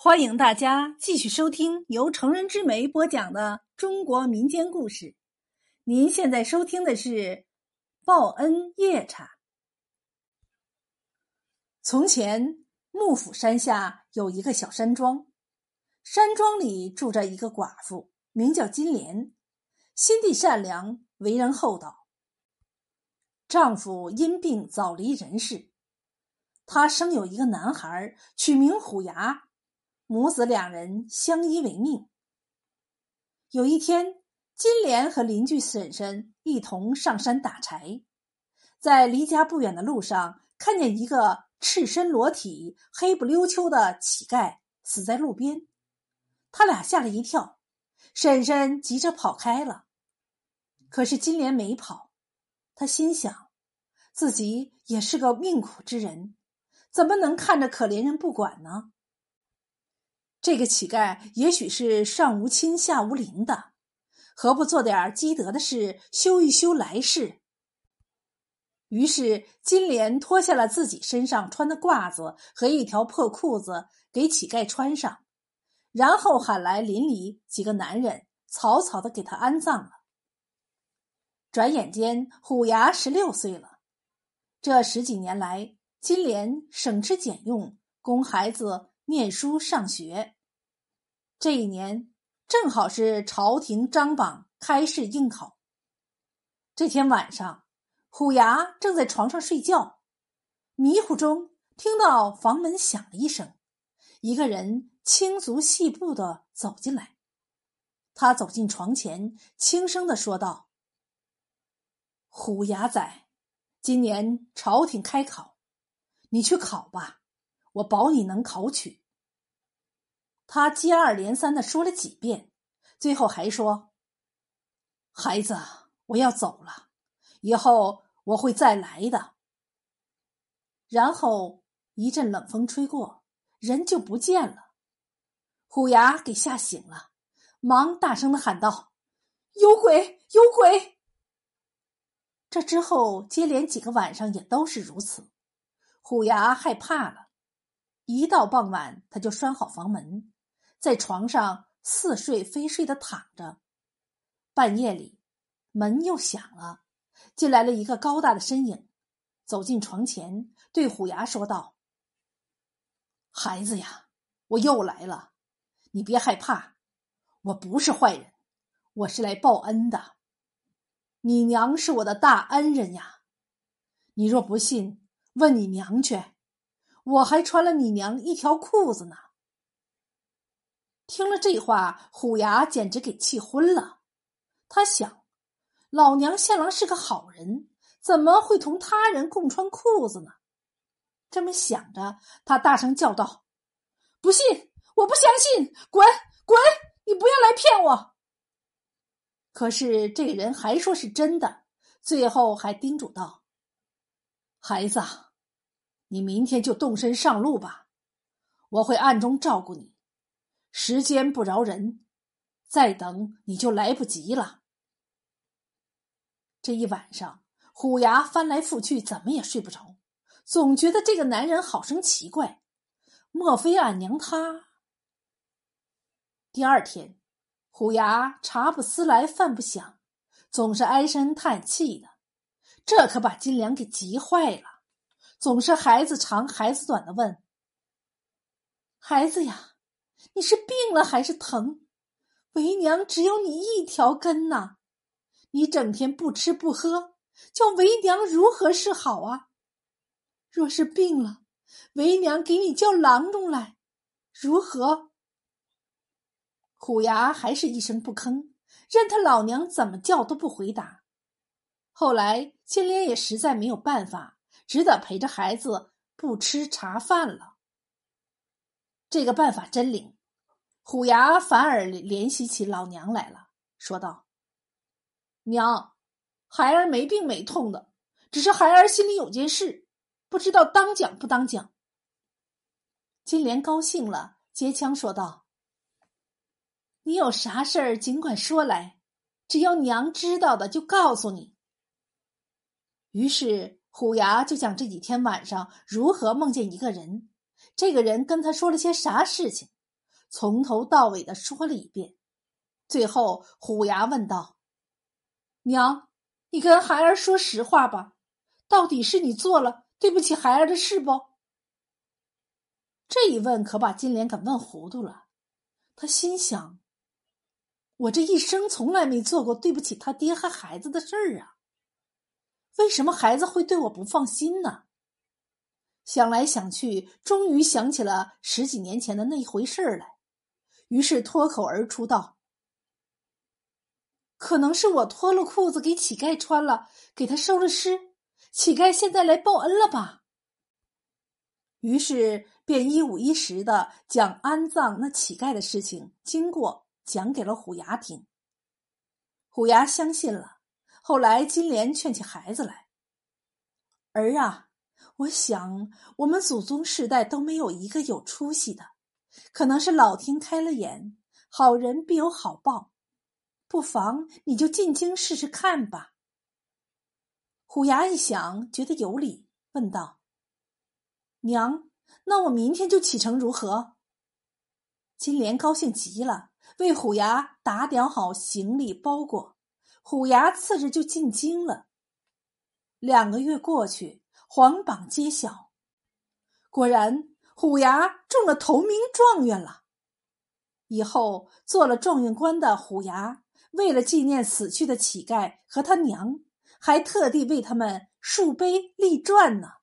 欢迎大家继续收听由成人之美播讲的中国民间故事。您现在收听的是《报恩夜叉》。从前，幕府山下有一个小山庄，山庄里住着一个寡妇，名叫金莲，心地善良，为人厚道。丈夫因病早离人世，她生有一个男孩，取名虎牙。母子两人相依为命。有一天，金莲和邻居婶婶一同上山打柴，在离家不远的路上，看见一个赤身裸体、黑不溜秋的乞丐死在路边，他俩吓了一跳，婶婶急着跑开了。可是金莲没跑，她心想，自己也是个命苦之人，怎么能看着可怜人不管呢？这个乞丐也许是上无亲下无邻的，何不做点积德的事，修一修来世？于是金莲脱下了自己身上穿的褂子和一条破裤子给乞丐穿上，然后喊来邻里几个男人，草草的给他安葬了。转眼间，虎牙十六岁了。这十几年来，金莲省吃俭用，供孩子念书上学。这一年正好是朝廷张榜开试应考。这天晚上，虎牙正在床上睡觉，迷糊中听到房门响了一声，一个人轻足细步的走进来。他走进床前，轻声的说道：“虎牙仔，今年朝廷开考，你去考吧，我保你能考取。”他接二连三的说了几遍，最后还说：“孩子，我要走了，以后我会再来的。”然后一阵冷风吹过，人就不见了。虎牙给吓醒了，忙大声的喊道：“有鬼，有鬼！”这之后接连几个晚上也都是如此。虎牙害怕了，一到傍晚，他就拴好房门。在床上似睡非睡的躺着，半夜里门又响了，进来了一个高大的身影，走进床前，对虎牙说道：“孩子呀，我又来了，你别害怕，我不是坏人，我是来报恩的。你娘是我的大恩人呀，你若不信，问你娘去，我还穿了你娘一条裤子呢。”听了这话，虎牙简直给气昏了。他想，老娘向来是个好人，怎么会同他人共穿裤子呢？这么想着，他大声叫道：“不信，我不相信！滚滚！你不要来骗我！”可是这人还说是真的，最后还叮嘱道：“孩子，你明天就动身上路吧，我会暗中照顾你。”时间不饶人，再等你就来不及了。这一晚上，虎牙翻来覆去，怎么也睡不着，总觉得这个男人好生奇怪。莫非俺娘她？第二天，虎牙茶不思来饭不想，总是唉声叹气的，这可把金良给急坏了，总是孩子长孩子短的问：“孩子呀。”你是病了还是疼？为娘只有你一条根呐！你整天不吃不喝，叫为娘如何是好啊？若是病了，为娘给你叫郎中来，如何？虎牙还是一声不吭，任他老娘怎么叫都不回答。后来金莲也实在没有办法，只得陪着孩子不吃茶饭了。这个办法真灵。虎牙反而联系起老娘来了，说道：“娘，孩儿没病没痛的，只是孩儿心里有件事，不知道当讲不当讲。”金莲高兴了，接腔说道：“你有啥事儿尽管说来，只要娘知道的就告诉你。”于是虎牙就讲这几天晚上如何梦见一个人，这个人跟他说了些啥事情。从头到尾的说了一遍。最后，虎牙问道：“娘，你跟孩儿说实话吧，到底是你做了对不起孩儿的事不？”这一问可把金莲给问糊涂了。他心想：“我这一生从来没做过对不起他爹和孩子的事儿啊，为什么孩子会对我不放心呢？”想来想去，终于想起了十几年前的那一回事儿来，于是脱口而出道。可能是我脱了裤子给乞丐穿了，给他收了尸，乞丐现在来报恩了吧？于是便一五一十的将安葬那乞丐的事情经过讲给了虎牙听。虎牙相信了。后来金莲劝起孩子来：“儿啊，我想我们祖宗世代都没有一个有出息的，可能是老天开了眼，好人必有好报。”不妨你就进京试试看吧。虎牙一想，觉得有理，问道：“娘，那我明天就启程如何？”金莲高兴极了，为虎牙打点好行李包裹。虎牙次日就进京了。两个月过去，皇榜揭晓，果然虎牙中了头名状元了。以后做了状元官的虎牙。为了纪念死去的乞丐和他娘，还特地为他们竖碑立传呢。